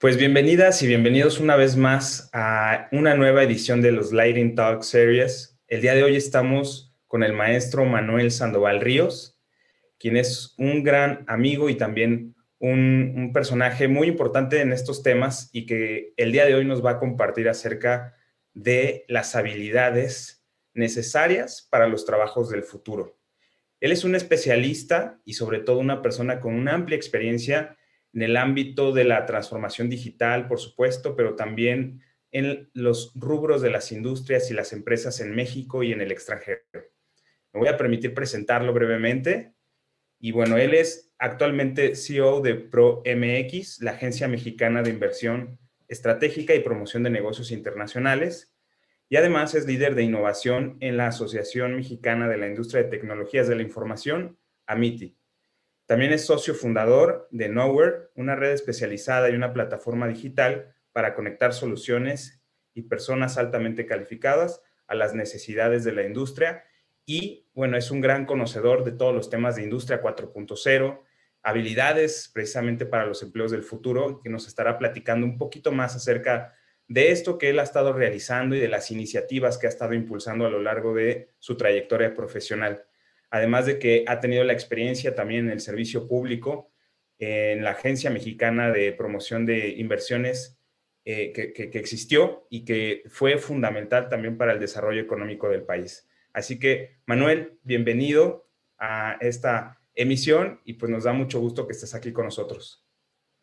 Pues bienvenidas y bienvenidos una vez más a una nueva edición de los Lighting Talk Series. El día de hoy estamos con el maestro Manuel Sandoval Ríos, quien es un gran amigo y también un, un, personaje muy importante en estos temas y que el día de hoy nos va a compartir acerca de las habilidades necesarias para los trabajos del futuro. Él es un especialista y sobre todo una persona con una amplia experiencia en el ámbito de la transformación digital, por supuesto, pero también en los rubros de las industrias y las empresas en México y en el extranjero. Me voy a permitir presentarlo brevemente. Y bueno, él es actualmente CEO de ProMX, la agencia mexicana de inversión estratégica y promoción de negocios internacionales. Y además es líder de innovación en la Asociación Mexicana de la Industria de Tecnologías de la Información, AMITI. También es socio fundador de Nowhere, una red especializada y una plataforma digital para conectar soluciones y personas altamente calificadas a las necesidades de la industria. Y bueno, es un gran conocedor de todos los temas de industria 4.0, habilidades precisamente para los empleos del futuro, que nos estará platicando un poquito más acerca de esto que él ha estado realizando y de las iniciativas que ha estado impulsando a lo largo de su trayectoria profesional además de que ha tenido la experiencia también en el servicio público, en la Agencia Mexicana de Promoción de Inversiones eh, que, existió y que fue fundamental también para el desarrollo económico del país. Así que, Manuel, bienvenido a esta emisión y pues nos da mucho gusto que estés aquí con nosotros.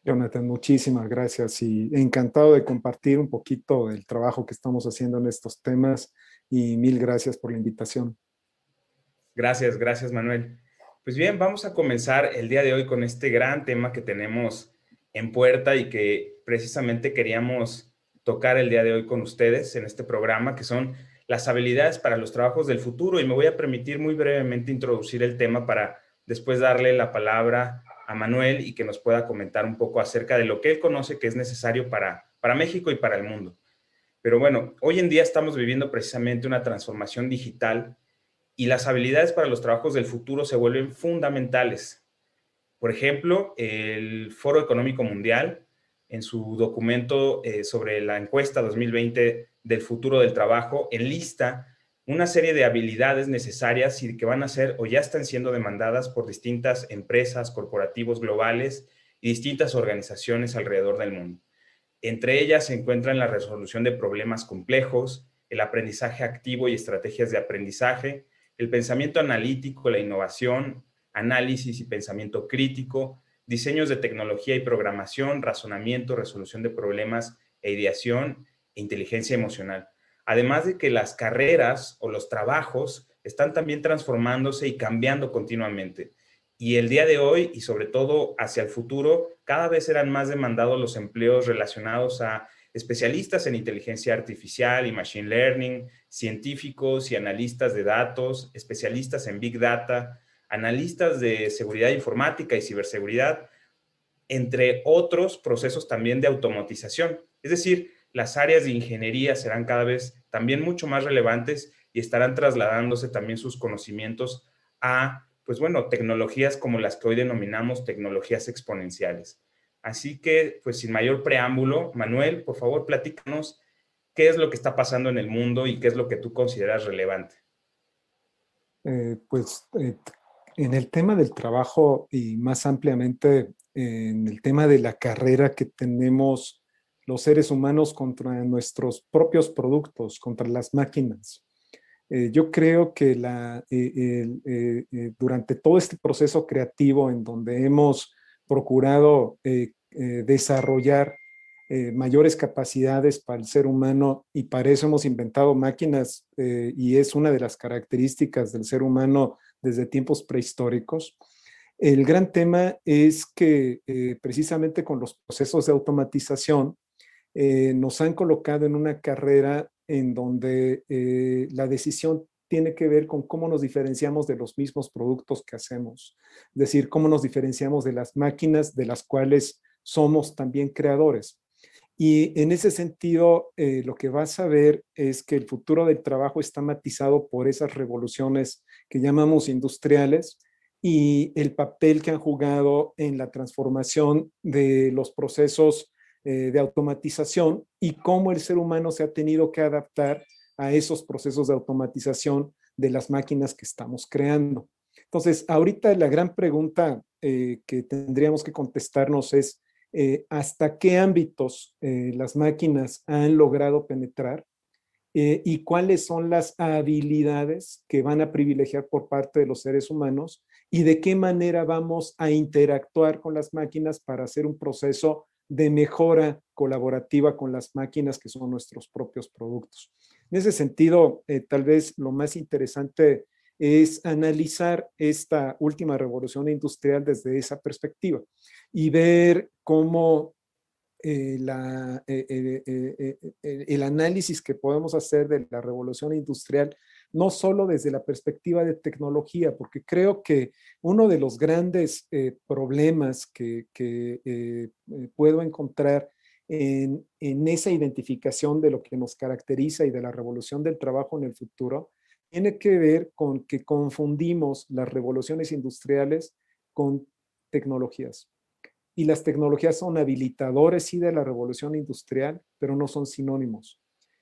Jonathan, muchísimas gracias y encantado de compartir un poquito del trabajo que estamos haciendo en estos temas y mil gracias por la invitación. Gracias, gracias Manuel. Pues bien, vamos a comenzar el día de hoy con este gran tema que tenemos en puerta y que precisamente queríamos tocar el día de hoy con ustedes en este programa, que son las habilidades para los trabajos del futuro. Y me voy a permitir muy brevemente introducir el tema para después darle la palabra a Manuel y que nos pueda comentar un poco acerca de lo que él conoce que es necesario para, para México y para el mundo. Pero bueno, hoy en día estamos viviendo precisamente una transformación digital y las habilidades para los trabajos del futuro se vuelven fundamentales. Por ejemplo, el Foro Económico Mundial, en su documento eh, sobre la encuesta 2020 del futuro del trabajo, enlista una serie de habilidades necesarias y que van a ser o ya están siendo demandadas por distintas empresas, corporativos globales y distintas organizaciones alrededor del mundo. Entre ellas se encuentran la resolución de problemas complejos, el aprendizaje activo y estrategias de aprendizaje, el pensamiento analítico, la innovación, análisis y pensamiento crítico, diseños de tecnología y programación, razonamiento, resolución de problemas e ideación e inteligencia emocional. Además de que las carreras o los trabajos están también transformándose y cambiando continuamente. Y el día de hoy y sobre todo hacia el futuro, cada vez serán más demandados los empleos relacionados a especialistas en inteligencia artificial y machine learning, científicos y analistas de datos, especialistas en big data, analistas de seguridad informática y ciberseguridad, entre otros procesos también de automatización. Es decir, las áreas de ingeniería serán cada vez también mucho más relevantes y estarán trasladándose también sus conocimientos a, pues bueno, tecnologías como las que hoy denominamos tecnologías exponenciales. Así que, pues sin mayor preámbulo, Manuel, por favor, platícanos qué es lo que está pasando en el mundo y qué es lo que tú consideras relevante. Eh, pues eh, en el tema del trabajo y más ampliamente en el tema de la carrera que tenemos los seres humanos contra nuestros propios productos, contra las máquinas. Eh, yo creo que la, durante todo este proceso creativo en donde hemos procurado eh, eh, desarrollar eh, mayores capacidades para el ser humano y para eso hemos inventado máquinas y es una de las características del ser humano desde tiempos prehistóricos. El gran tema es que precisamente con los procesos de automatización nos han colocado en una carrera en donde la decisión tiene que ver con cómo nos diferenciamos de los mismos productos que hacemos, es decir, cómo nos diferenciamos de las máquinas de las cuales somos también creadores. Y en ese sentido, eh, lo que vas a ver es que el futuro del trabajo está matizado por esas revoluciones que llamamos industriales y el papel que han jugado en la transformación de los procesos eh, de automatización y cómo el ser humano se ha tenido que adaptar a esos procesos de automatización de las máquinas que estamos creando. Entonces, ahorita la gran pregunta eh, que tendríamos que contestarnos es, eh, ¿hasta qué ámbitos las máquinas han logrado penetrar? y cuáles son las habilidades que van a privilegiar por parte de los seres humanos y de qué manera vamos a interactuar con las máquinas para hacer un proceso de mejora colaborativa con las máquinas que son nuestros propios productos. En ese sentido, eh, tal vez lo más interesante es analizar esta última revolución industrial desde esa perspectiva y ver cómo eh, la, eh, el análisis que podemos hacer de la revolución industrial no solo desde la perspectiva de tecnología, porque creo que uno de los grandes eh, problemas que, eh, eh, puedo encontrar en, esa identificación de lo que nos caracteriza y de la revolución del trabajo en el futuro, tiene que ver con que confundimos las revoluciones industriales con tecnologías. Y las tecnologías son habilitadores, sí, de la revolución industrial, pero no son sinónimos.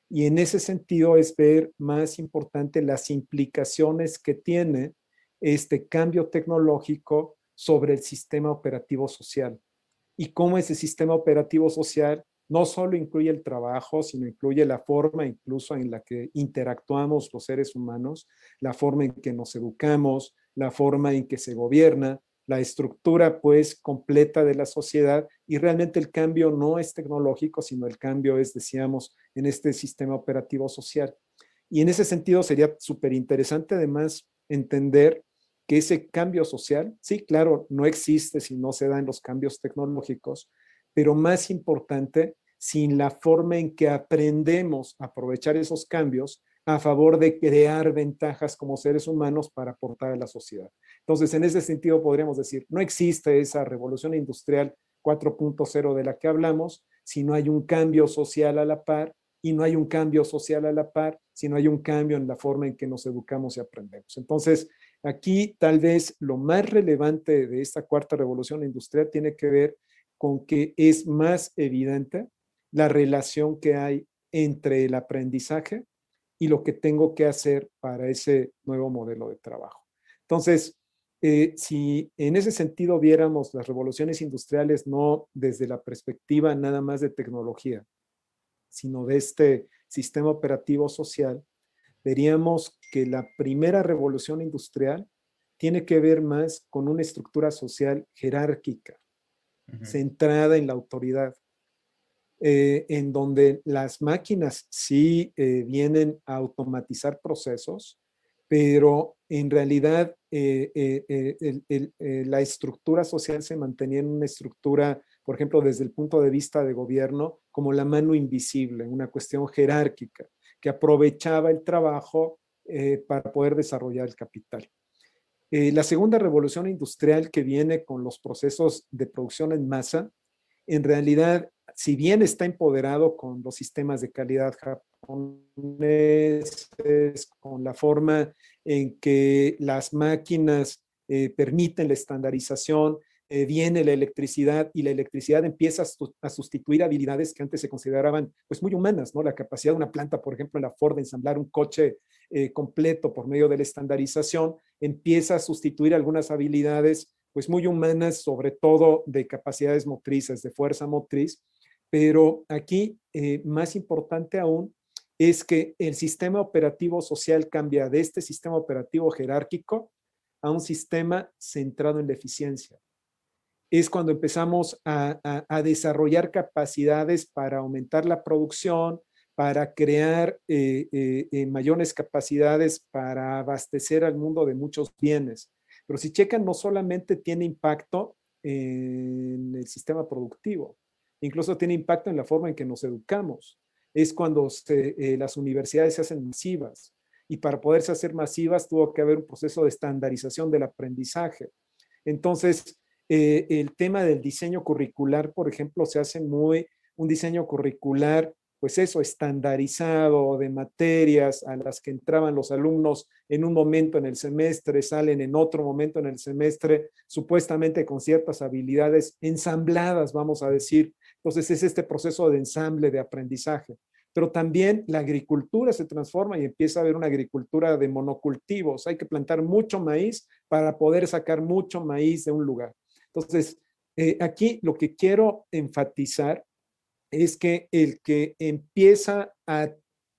Y en ese sentido es ver más importante las implicaciones que tiene este cambio tecnológico sobre el sistema operativo social y cómo ese sistema operativo social no solo incluye el trabajo, sino incluye la forma incluso en la que interactuamos los seres humanos, la forma en que nos educamos, la forma en que se gobierna, la estructura pues completa de la sociedad y realmente el cambio no es tecnológico, sino el cambio es, decíamos, en este sistema operativo social. Y en ese sentido sería súper interesante además entender que ese cambio social, sí, claro, no existe si no se dan los cambios tecnológicos, pero más importante, sin la forma en que aprendemos a aprovechar esos cambios a favor de crear ventajas como seres humanos para aportar a la sociedad. Entonces, en ese sentido podríamos decir, no existe esa revolución industrial 4.0 de la que hablamos si no hay un cambio social a la par y no hay un cambio social a la par si no hay un cambio en la forma en que nos educamos y aprendemos. Entonces, aquí tal vez lo más relevante de esta cuarta revolución industrial tiene que ver con que es más evidente la relación que hay entre el aprendizaje y lo que tengo que hacer para ese nuevo modelo de trabajo. Entonces, eh, si en ese sentido viéramos las revoluciones industriales no desde la perspectiva nada más de tecnología, sino de este sistema operativo social, veríamos que la primera revolución industrial tiene que ver más con una estructura social jerárquica, centrada en la autoridad, eh, en donde las máquinas sí eh, vienen a automatizar procesos, pero en realidad eh, la estructura social se mantenía en una estructura, por ejemplo, desde el punto de vista de gobierno, como la mano invisible, una cuestión jerárquica, que aprovechaba el trabajo para poder desarrollar el capital. La segunda revolución industrial que viene con los procesos de producción en masa, en realidad si bien está empoderado con los sistemas de calidad japoneses, con la forma en que las máquinas eh, permiten la estandarización, eh, viene la electricidad y la electricidad empieza a, sustituir habilidades que antes se consideraban pues muy humanas, ¿no? La capacidad de una planta, por ejemplo, en la Ford de ensamblar un coche eh, completo por medio de la estandarización, empieza a sustituir algunas habilidades pues muy humanas, sobre todo de capacidades motrices, de fuerza motriz, pero aquí, eh, más importante aún, es que el sistema operativo social cambia de este sistema operativo jerárquico a un sistema centrado en la eficiencia. Es cuando empezamos a, desarrollar capacidades para aumentar la producción, para crear eh, eh, mayores capacidades para abastecer al mundo de muchos bienes. Pero si checan, no solamente tiene impacto en el sistema productivo, incluso tiene impacto en la forma en que nos educamos. Es cuando eh, las universidades se hacen masivas y para poderse hacer masivas tuvo que haber un proceso de estandarización del aprendizaje. Entonces, eh, el tema del diseño curricular, por ejemplo, se hace muy un diseño curricular pues eso, estandarizado de materias a las que entraban los alumnos en un momento en el semestre, salen en otro momento en el semestre, supuestamente con ciertas habilidades ensambladas, vamos a decir, Entonces es este proceso de ensamble, de aprendizaje. Pero también la agricultura se transforma y empieza a haber una agricultura de monocultivos. Hay que plantar mucho maíz para poder sacar mucho maíz de un lugar. Entonces, eh, aquí lo que quiero enfatizar es que el que empieza a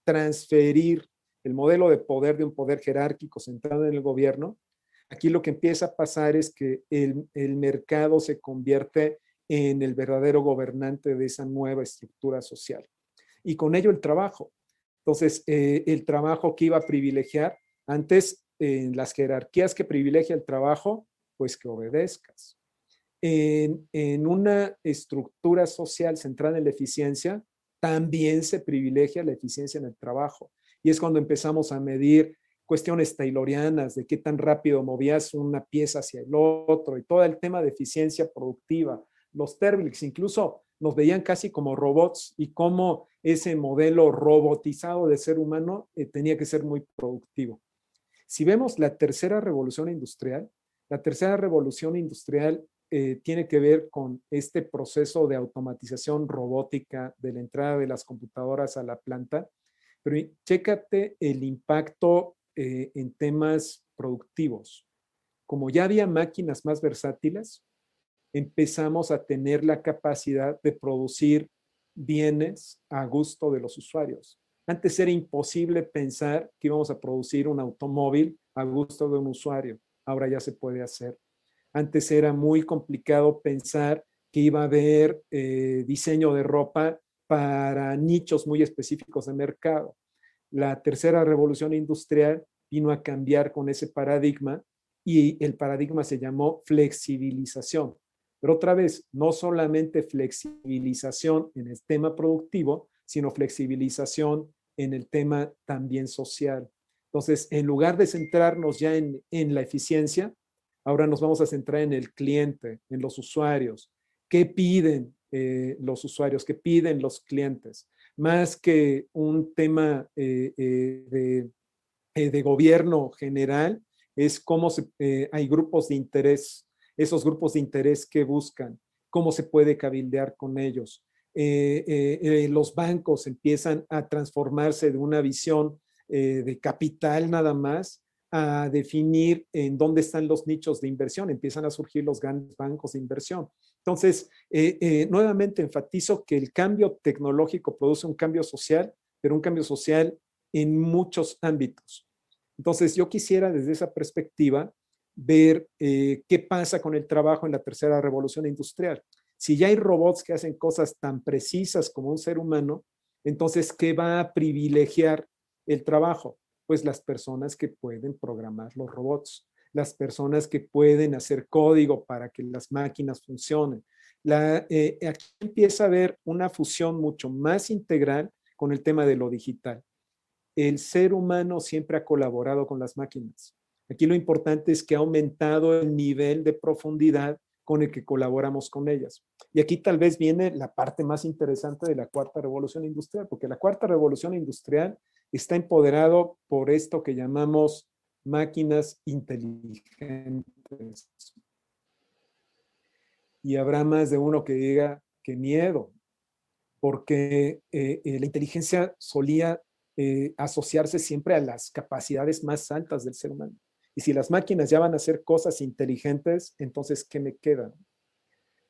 transferir el modelo de poder de un poder jerárquico centrado en el gobierno, aquí lo que empieza a pasar es que el, mercado se convierte en el verdadero gobernante de esa nueva estructura social. Y con ello el trabajo. Entonces, eh, el trabajo que iba a privilegiar, antes en las jerarquías que privilegia el trabajo, pues que obedezcas en, una estructura social centrada en la eficiencia, también se privilegia la eficiencia en el trabajo. Y es cuando empezamos a medir cuestiones taylorianas de qué tan rápido movías una pieza hacia el otro y todo el tema de eficiencia productiva. Los Terbilix incluso nos veían casi como robots y cómo ese modelo robotizado de ser humano eh, tenía que ser muy productivo. Si vemos la tercera revolución industrial, la tercera revolución industrial eh, tiene que ver con este proceso de automatización robótica de la entrada de las computadoras a la planta, pero chécate el impacto eh, en temas productivos. Como ya había máquinas más versátiles, empezamos a tener la capacidad de producir bienes a gusto de los usuarios. Antes era imposible pensar que íbamos a producir un automóvil a gusto de un usuario. Ahora ya se puede hacer. Antes era muy complicado pensar que iba a haber eh, diseño de ropa para nichos muy específicos de mercado. La tercera revolución industrial vino a cambiar con ese paradigma y el paradigma se llamó flexibilización. Pero otra vez, no solamente flexibilización en el tema productivo, sino flexibilización en el tema también social. Entonces, en lugar de centrarnos ya en, en la eficiencia, Ahora nos vamos a centrar en el cliente, en los usuarios. ¿Qué piden eh, los usuarios? ¿Qué piden los clientes? Más que un tema eh, eh, de, gobierno general, es cómo hay grupos de interés, esos grupos de interés que buscan, cómo se puede cabildear con ellos. los bancos empiezan a transformarse de una visión de capital nada más a definir en dónde están los nichos de inversión, empiezan a surgir los grandes bancos de inversión. Entonces, eh, eh, nuevamente enfatizo que el cambio tecnológico produce un cambio social, pero un cambio social en muchos ámbitos. Entonces, yo quisiera desde esa perspectiva ver eh, qué pasa con el trabajo en la tercera revolución industrial. Si ya hay robots que hacen cosas tan precisas como un ser humano, entonces, ¿qué va a privilegiar el trabajo? Pues las personas que pueden programar los robots, las personas que pueden hacer código para que las máquinas funcionen. Eh, aquí empieza a haber una fusión mucho más integral con el tema de lo digital. El ser humano siempre ha colaborado con las máquinas. Aquí lo importante es que ha aumentado el nivel de profundidad con el que colaboramos con ellas. Y aquí tal vez viene la parte más interesante de la cuarta revolución industrial, porque la cuarta revolución industrial está empoderado por esto que llamamos máquinas inteligentes. Y habrá más de uno que diga que miedo, porque eh, eh, la inteligencia solía eh, asociarse siempre a las capacidades más altas del ser humano. Y si las máquinas ya van a hacer cosas inteligentes, entonces, ¿qué me queda?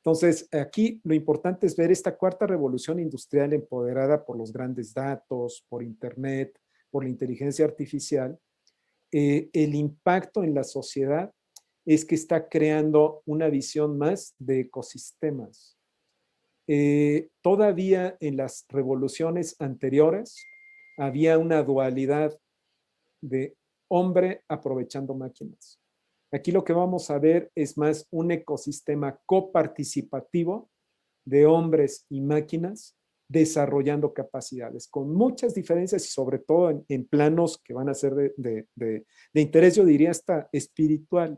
Entonces, aquí lo importante es ver esta cuarta revolución industrial empoderada por los grandes datos, por Internet, por la inteligencia artificial. Eh, el impacto en la sociedad es que está creando una visión más de ecosistemas. Eh, todavía en las revoluciones anteriores había una dualidad de hombre aprovechando máquinas. Aquí lo que vamos a ver es más un ecosistema coparticipativo de hombres y máquinas desarrollando capacidades, con muchas diferencias y sobre todo en, planos que van a ser de, interés, yo diría hasta espiritual,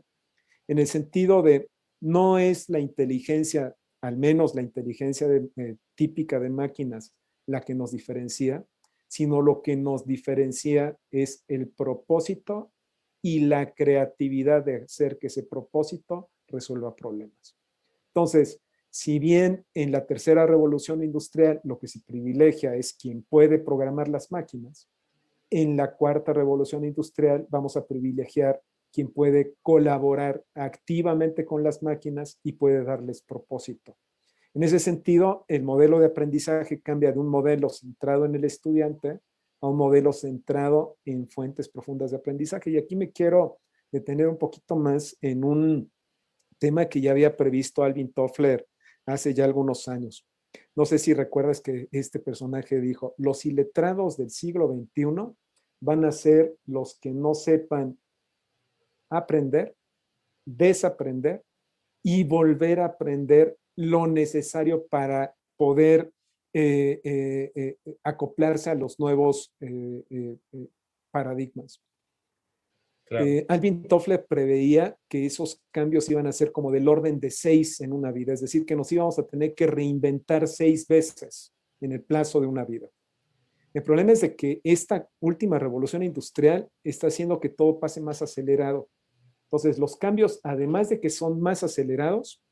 en el sentido de no es la inteligencia, al menos la inteligencia eh, típica de máquinas, la que nos diferencia, sino lo que nos diferencia es el propósito y la creatividad de hacer que ese propósito resuelva problemas. Entonces, si bien en la tercera revolución industrial lo que se privilegia es quien puede programar las máquinas, en la cuarta revolución industrial vamos a privilegiar quien puede colaborar activamente con las máquinas y puede darles propósito. En ese sentido, el modelo de aprendizaje cambia de un modelo centrado en el estudiante a un modelo centrado en fuentes profundas de aprendizaje. Y aquí me quiero detener un poquito más en un tema que ya había previsto Alvin Toffler hace ya algunos años. No sé si recuerdas que este personaje dijo, los iletrados del siglo XXI van a ser los que no sepan aprender, desaprender y volver a aprender lo necesario para poder eh, eh, eh, acoplarse a los nuevos paradigmas. Alvin Toffler preveía que esos cambios iban a ser como del orden de seis en una vida, es decir, que nos íbamos a tener que reinventar seis veces en el plazo de una vida. El problema es de que esta última revolución industrial está haciendo que todo pase más acelerado. Entonces, los cambios, además de que son más acelerados,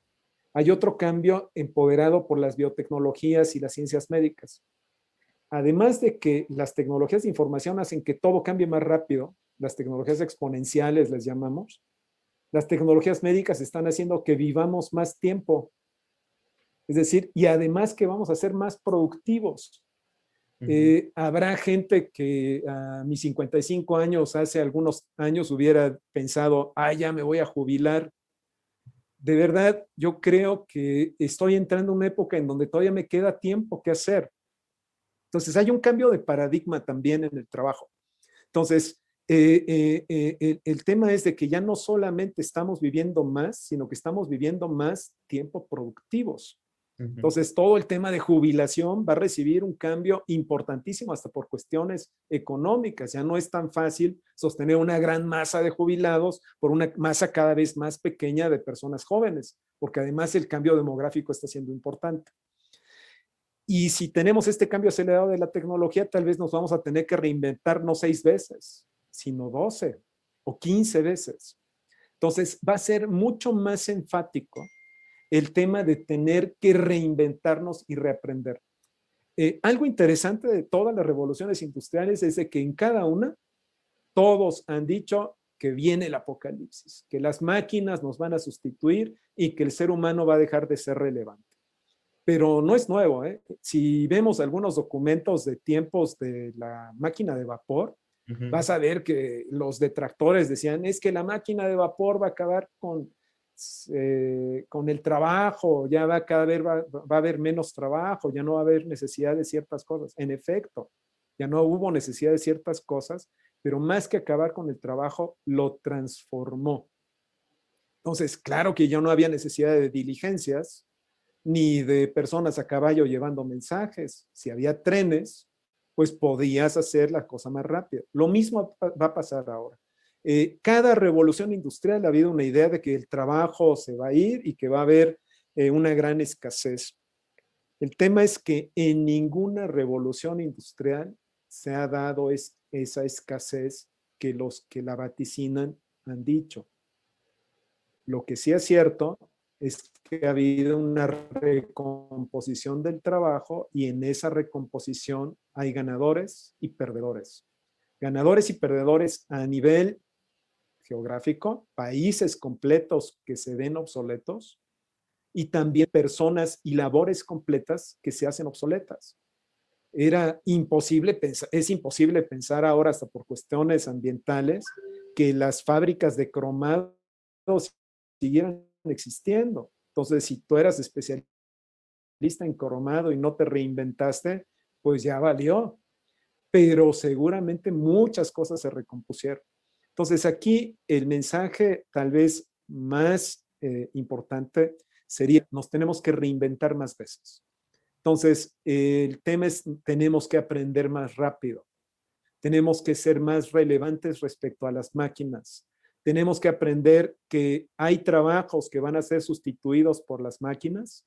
hay otro cambio empoderado por las biotecnologías y las ciencias médicas. Además de que las tecnologías de información hacen que todo cambie más rápido, las tecnologías exponenciales les llamamos, las tecnologías médicas están haciendo que vivamos más tiempo. Es decir, y además que vamos a ser más productivos. Eh, habrá gente que a mis 55 años, hace algunos años, hubiera pensado, ah, ya me voy a jubilar. De verdad, yo creo que estoy entrando en una época en donde todavía me queda tiempo que hacer. Entonces, hay un cambio de paradigma también en el trabajo. Entonces, eh, eh, el tema es de que ya no solamente estamos viviendo más, sino que estamos viviendo más tiempo productivos. Entonces, todo el tema de jubilación va a recibir un cambio importantísimo hasta por cuestiones económicas. Ya no es tan fácil sostener una gran masa de jubilados por una masa cada vez más pequeña de personas jóvenes, porque además el cambio demográfico está siendo importante. Y si tenemos este cambio acelerado de la tecnología, tal vez nos vamos a tener que reinventar no seis veces, sino doce o quince veces. Entonces, va a ser mucho más enfático el tema de tener que reinventarnos y reaprender. Eh, algo interesante de todas las revoluciones industriales es de que en cada una todos han dicho que viene el apocalipsis, que las máquinas nos van a sustituir y que el ser humano va a dejar de ser relevante. Pero no es nuevo. ¿eh? Si vemos algunos documentos de tiempos de la máquina de vapor, vas a ver que los detractores decían, es que la máquina de vapor va a acabar con eh, con el trabajo, ya va cada vez va, a haber menos trabajo, ya no va a haber necesidad de ciertas cosas. En efecto, ya no hubo necesidad de ciertas cosas, pero más que acabar con el trabajo, lo transformó. Entonces, claro que ya no había necesidad de diligencias, ni de personas a caballo llevando mensajes. Si había trenes, pues podías hacer la cosa más rápida. Lo mismo va a pasar ahora. Eh, cada revolución industrial ha habido una idea de que el trabajo se va a ir y que va a haber eh, una gran escasez. El tema es que en ninguna revolución industrial se ha dado esa escasez que los que la vaticinan han dicho. Lo que sí es cierto es que ha habido una recomposición del trabajo y en esa recomposición hay ganadores y perdedores. Ganadores y perdedores a nivel geográfico, países completos que se ven obsoletos y también personas y labores completas que se hacen obsoletas. Era imposible pensar, es imposible pensar ahora hasta por cuestiones ambientales que las fábricas de cromados siguieran existiendo. Entonces, si tú eras especialista en cromado y no te reinventaste, pues ya valió. Pero seguramente muchas cosas se recompusieron. Entonces aquí el mensaje tal vez más eh, importante sería, nos tenemos que reinventar más veces. Entonces, el tema es, tenemos que aprender más rápido. Tenemos que ser más relevantes respecto a las máquinas. Tenemos que aprender que hay trabajos que van a ser sustituidos por las máquinas.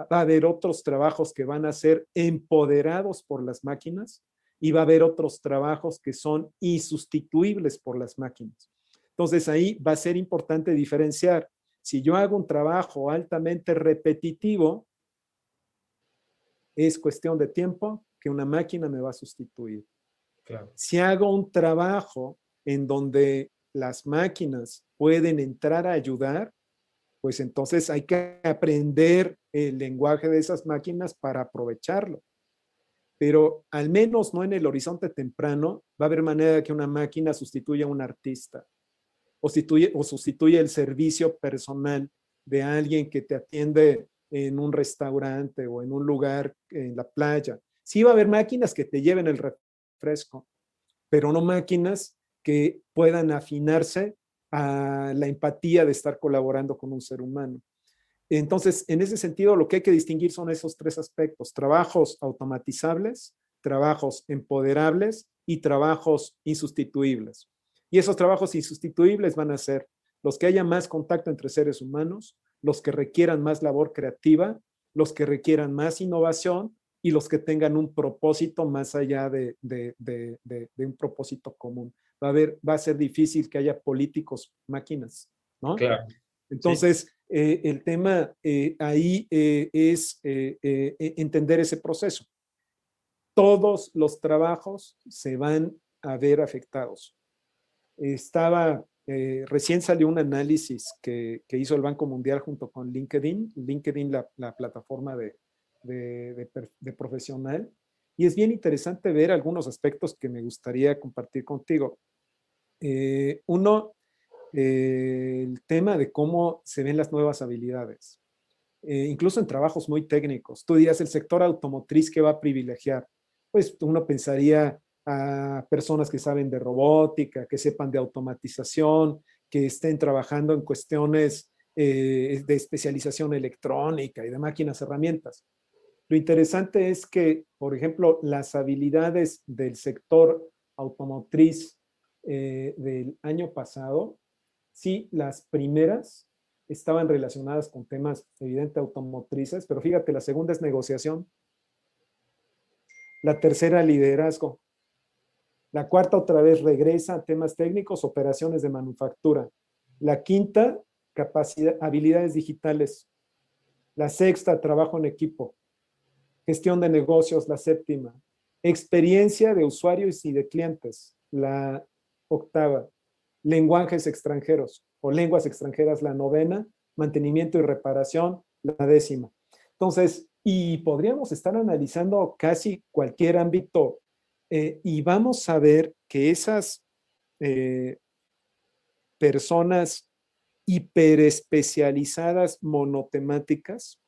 Va a haber otros trabajos que van a ser empoderados por las máquinas y va a haber otros trabajos que son insustituibles por las máquinas. Entonces ahí va a ser importante diferenciar si yo hago un trabajo altamente repetitivo, es cuestión de tiempo que una máquina me va a sustituir. Si hago un trabajo en donde las máquinas pueden entrar a ayudar, pues entonces hay que aprender el lenguaje de esas máquinas para aprovecharlo. Pero al menos no en el horizonte temprano va a haber manera de que una máquina sustituya a un artista o, sustituye, o sustituye el servicio personal de alguien que te atiende en un restaurante o en un lugar en la playa. Sí va a haber máquinas que te lleven el refresco, pero no máquinas que puedan afinarse a la empatía de estar colaborando con un ser humano. Entonces, en ese sentido, lo que hay que distinguir son esos tres aspectos, trabajos automatizables, trabajos empoderables y trabajos insustituibles. Y esos trabajos insustituibles van a ser los que haya más contacto entre seres humanos, los que requieran más labor creativa, los que requieran más innovación y los que tengan un propósito más allá de, un propósito común. Va a, haber, va a ser difícil que haya políticos máquinas, ¿no? Claro. Entonces, eh, el tema eh, ahí eh, es entender ese proceso. Todos los trabajos se van a ver afectados. Estaba, recién salió un análisis que, hizo el Banco Mundial junto con LinkedIn, LinkedIn la, la plataforma de, de, profesional, y es bien interesante ver algunos aspectos que me gustaría compartir contigo. uno, eh, el tema de cómo se ven las nuevas habilidades, eh, incluso en trabajos muy técnicos. Tú dirías el sector automotriz que va a privilegiar. Pues uno pensaría a personas que saben de robótica, que sepan de automatización, que estén trabajando en cuestiones eh, de especialización electrónica y de máquinas herramientas. Lo interesante es que, por ejemplo, las habilidades del sector automotriz del año pasado Sí, las primeras estaban relacionadas con temas evidente automotrices, pero fíjate, la segunda es negociación. La tercera, liderazgo. La cuarta otra vez regresa a temas técnicos, operaciones de manufactura. La quinta, capacidad, habilidades digitales. La sexta, trabajo en equipo. Gestión de negocios, la séptima. Experiencia de usuarios y de clientes, la octava lenguajes extranjeros o lenguas extranjeras la novena, mantenimiento y reparación la décima. Entonces, y podríamos estar analizando casi cualquier ámbito eh, y vamos a ver que esas eh, personas hiperespecializadas monotemáticas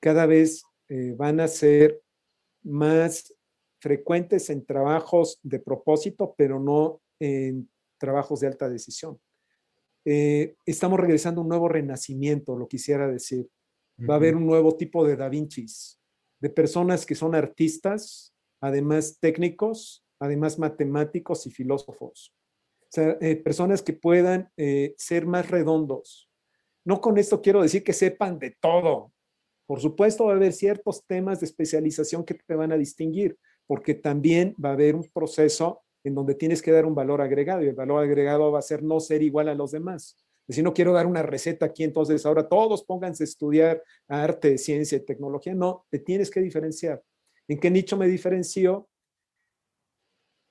cada vez eh, van a ser más frecuentes en trabajos de propósito, pero no en trabajos de alta decisión. Eh, estamos regresando a un nuevo renacimiento, lo quisiera decir. Va a haber un nuevo tipo de Da Vincis, de personas que son artistas, además técnicos, además matemáticos y filósofos. O sea, eh, personas que puedan eh, ser más redondos. No con esto quiero decir que sepan de todo. Por supuesto, va a haber ciertos temas de especialización que te van a distinguir, porque también va a haber un proceso en donde tienes que dar un valor agregado y el valor agregado va a ser no ser igual a los demás. Si no quiero dar una receta aquí, entonces ahora todos pónganse a estudiar arte, ciencia y tecnología. No, te tienes que diferenciar. ¿En qué nicho me diferencio?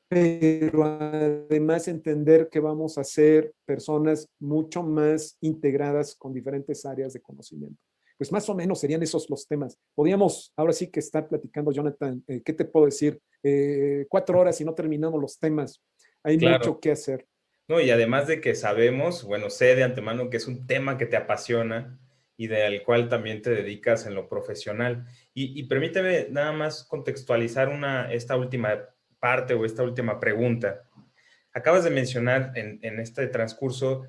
Pero además entender que vamos a ser personas mucho más integradas con diferentes áreas de conocimiento pues más o menos serían esos los temas. Podríamos ahora sí que estar platicando, Jonathan, eh, ¿qué te puedo decir? Eh, cuatro horas y no terminamos los temas. Hay mucho que hacer. No, y además de que sabemos, bueno, sé de antemano que es un tema que te apasiona y del cual también te dedicas en lo profesional. Y, permíteme nada más contextualizar una, esta última parte o esta última pregunta. Acabas de mencionar en, en este transcurso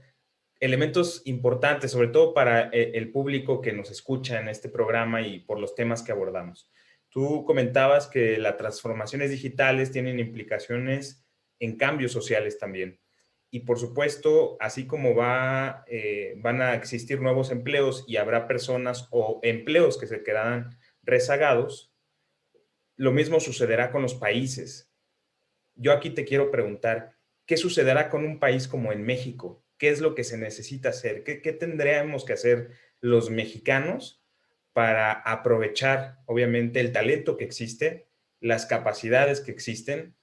elementos importantes, sobre todo para eh, el público que nos escucha en este programa y por los temas que abordamos. Tú comentabas que las transformaciones digitales tienen implicaciones en cambios sociales también. Y por supuesto, así como va, eh, van a existir nuevos empleos y habrá personas o empleos que se quedarán rezagados, lo mismo sucederá con los países. Yo aquí te quiero preguntar, ¿qué sucederá con un país como en México? Qué es lo que se necesita hacer, qué, tendríamos que hacer los mexicanos para aprovechar, obviamente, el talento que existe, las capacidades que existen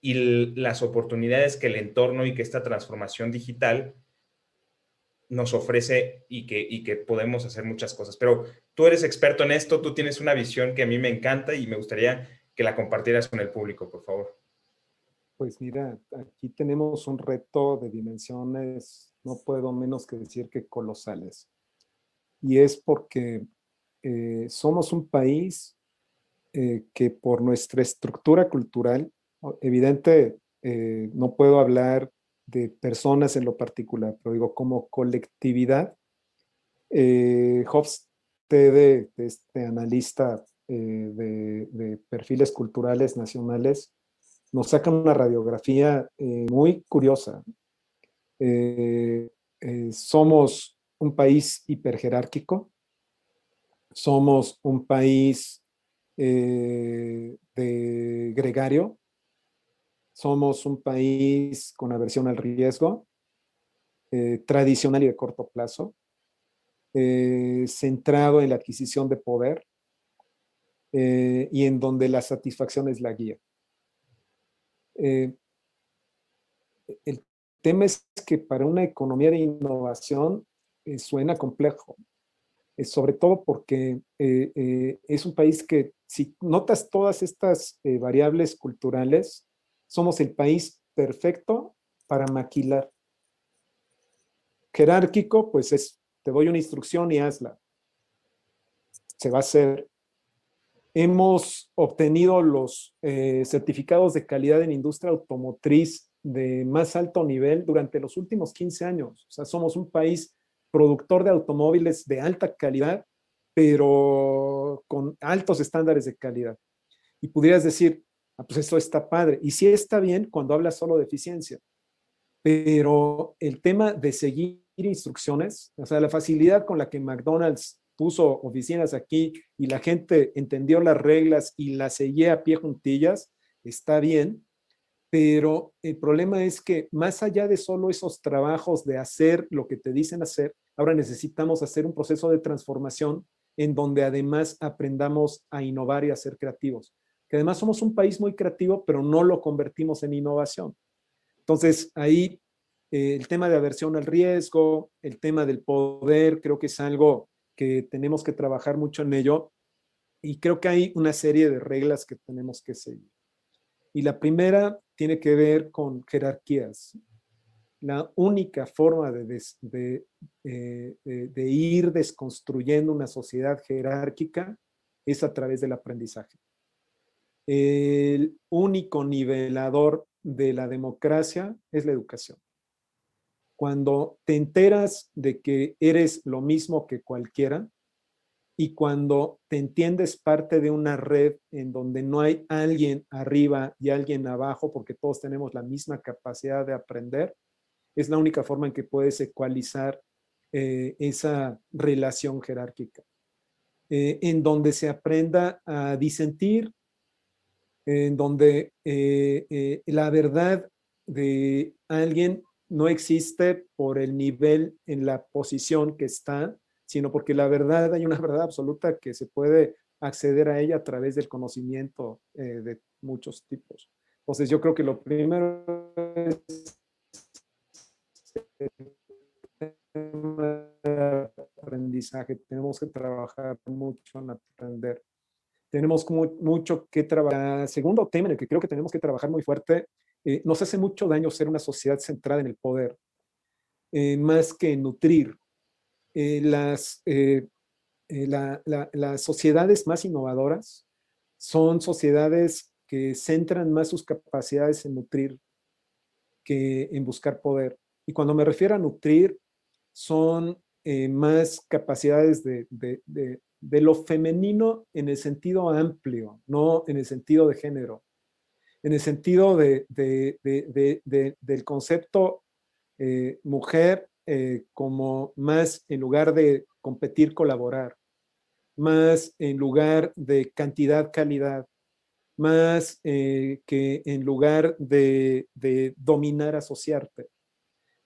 y las oportunidades que el entorno y que esta transformación digital nos ofrece y que podemos hacer muchas cosas. Pero tú eres experto en esto, tú tienes una visión que a mí me encanta y me gustaría que la compartieras con el público, por favor. Pues mira, aquí tenemos un reto de dimensiones, no puedo menos que decir que colosales. Y es porque eh, somos un país eh, que por nuestra estructura cultural, evidente, eh, no puedo hablar de personas en lo particular, pero digo como colectividad. Eh, Hofstede, este analista de, perfiles culturales nacionales, nos saca una radiografía muy curiosa. somos un país hiperjerárquico, somos un país eh, de gregario, somos un país con aversión al riesgo, eh, tradicional y de corto plazo, eh, centrado en la adquisición de poder y en donde la satisfacción es la guía. El tema es que para una economía de innovación suena complejo, sobre todo porque es un país que si notas todas estas eh, variables culturales, somos el país perfecto para maquilar. Jerárquico, pues es, te doy una instrucción y hazla. Se va a hacer. Hemos obtenido los eh, certificados de calidad en industria automotriz de más alto nivel durante los últimos 15 años. O sea, somos un país productor de automóviles de alta calidad pero con altos estándares de calidad. Y pudieras decir, ah, pues eso está padre. Y sí está bien cuando hablas solo de eficiencia, pero el tema de seguir instrucciones, o sea, la facilidad con la que McDonald's puso oficinas aquí y la gente entendió las reglas y las seguía a pie juntillas, está bien, pero el problema es que más allá de solo esos trabajos de hacer lo que te dicen hacer, ahora necesitamos hacer un proceso de transformación en donde además aprendamos a innovar y a ser creativos. Que además somos un país muy creativo, pero no lo convertimos en innovación. Entonces, ahí eh, el tema de aversión al riesgo, el tema del poder, creo que es algo que tenemos que trabajar mucho en ello. Y creo que hay una serie de reglas que tenemos que seguir. Y la primera tiene que ver con jerarquías la única forma eh, de, de, ir desconstruyendo una sociedad jerárquica es a través del aprendizaje. El único nivelador de la democracia es la educación. Cuando te enteras de que eres lo mismo que cualquiera y cuando te entiendes parte de una red en donde no hay alguien arriba y alguien abajo porque todos tenemos la misma capacidad de aprender, es la única forma en que puedes ecualizar eh, esa relación jerárquica, eh, en donde se aprenda a disentir, en donde eh, la verdad de alguien no existe por el nivel en la posición que está, sino porque la verdad, hay una verdad absoluta que se puede acceder a ella a través del conocimiento de muchos tipos. Entonces yo creo que lo primero es aprendizaje, tenemos que trabajar mucho en aprender. Tenemos mucho que trabajar. Segundo tema en el que creo que tenemos que trabajar muy fuerte, eh, nos hace mucho daño ser una sociedad centrada en el poder, eh, más que nutrir. Eh, las, las sociedades más innovadoras son sociedades que centran más sus capacidades en nutrir que en buscar poder. Y cuando me refiero a nutrir, son más capacidades de, lo femenino en el sentido amplio, no en el sentido de género, en el sentido del concepto eh, mujer eh, como más en lugar de competir, colaborar, más en lugar de cantidad, calidad, más que en lugar de dominar, asociarte.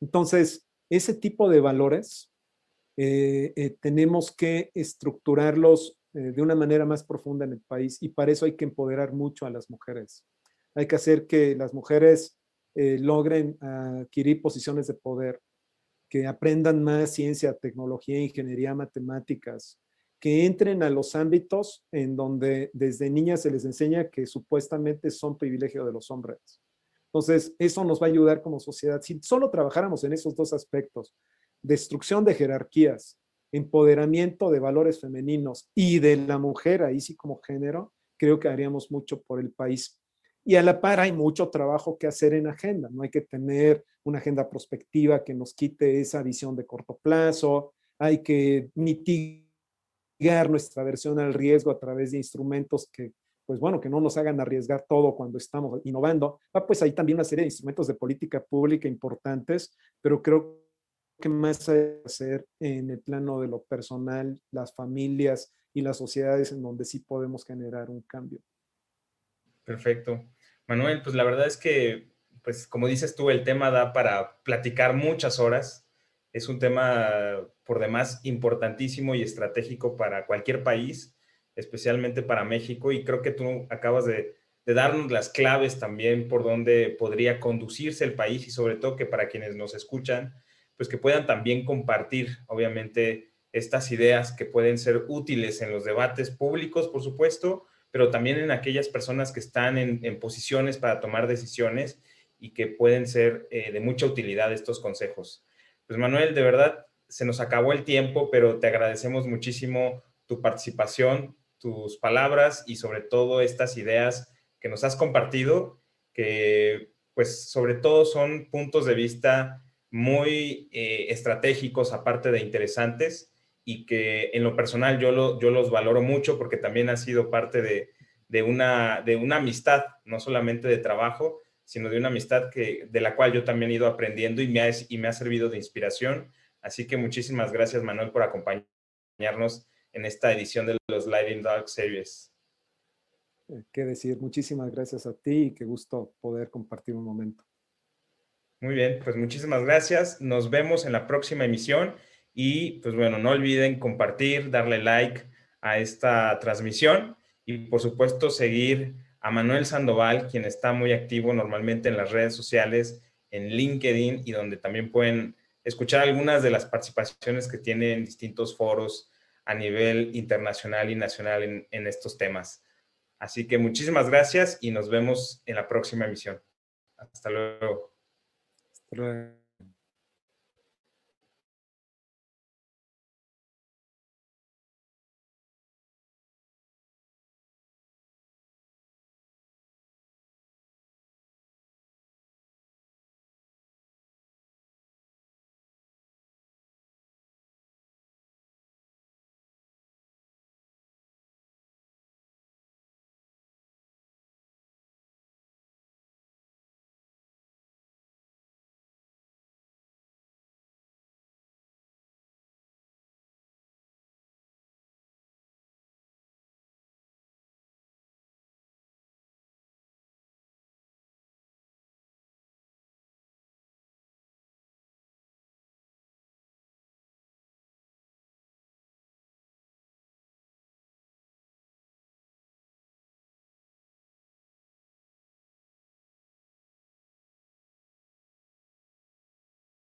Entonces, ese tipo de valores eh, eh, tenemos que estructurarlos eh, de una manera más profunda en el país y para eso hay que empoderar mucho a las mujeres. Hay que hacer que las mujeres logren adquirir posiciones de poder, que aprendan más ciencia, tecnología, ingeniería, matemáticas, que entren a los ámbitos en donde desde niñas se les enseña que supuestamente son privilegio de los hombres. Entonces, eso nos va a ayudar como sociedad. Si solo trabajáramos en esos dos aspectos, destrucción de jerarquías, empoderamiento de valores femeninos y de la mujer, ahí sí como género, creo que haríamos mucho por el país. Y a la par hay mucho trabajo que hacer en agenda. No hay que tener una agenda prospectiva que nos quite esa visión de corto plazo. Hay que mitigar nuestra versión al riesgo a través de instrumentos que pues bueno, que no nos hagan arriesgar todo cuando estamos innovando. Ah, pues hay también una serie de instrumentos de política pública importantes, pero creo que más hay que hacer en el plano de lo personal, las familias y las sociedades en donde sí podemos generar un cambio. Perfecto. Manuel, pues la verdad es que, pues como dices tú, el tema da para platicar muchas horas. Es un tema por demás importantísimo y estratégico para cualquier país especialmente para México, y creo que tú acabas de, darnos las claves también por dónde podría conducirse el país y sobre todo que para quienes nos escuchan, pues que puedan también compartir, obviamente, estas ideas que pueden ser útiles en los debates públicos, por supuesto, pero también en aquellas personas que están en, posiciones para tomar decisiones y que pueden ser eh, de mucha utilidad estos consejos. Pues Manuel, de verdad, se nos acabó el tiempo, pero te agradecemos muchísimo tu participación, tus palabras y sobre todo estas ideas que nos has compartido, que pues sobre todo son puntos de vista muy eh, estratégicos, aparte de interesantes, y que en lo personal yo, lo, yo los valoro mucho porque también ha sido parte de, de, una, de una amistad, no solamente de trabajo, sino de una amistad que, de la cual yo también he ido aprendiendo y me, ha, y me ha servido de inspiración. Así que muchísimas gracias, Manuel, por acompañarnos en esta edición de los in Dark Series. Eh, qué decir, muchísimas gracias a ti y qué gusto poder compartir un momento. Muy bien, pues muchísimas gracias. Nos vemos en la próxima emisión y pues bueno, no olviden compartir, darle like a esta transmisión y por supuesto seguir a Manuel Sandoval, quien está muy activo normalmente en las redes sociales, en LinkedIn y donde también pueden escuchar algunas de las participaciones que tiene en distintos foros a nivel internacional y nacional en, estos temas. Así que muchísimas gracias y nos vemos en la próxima emisión. Hasta luego. Hasta luego.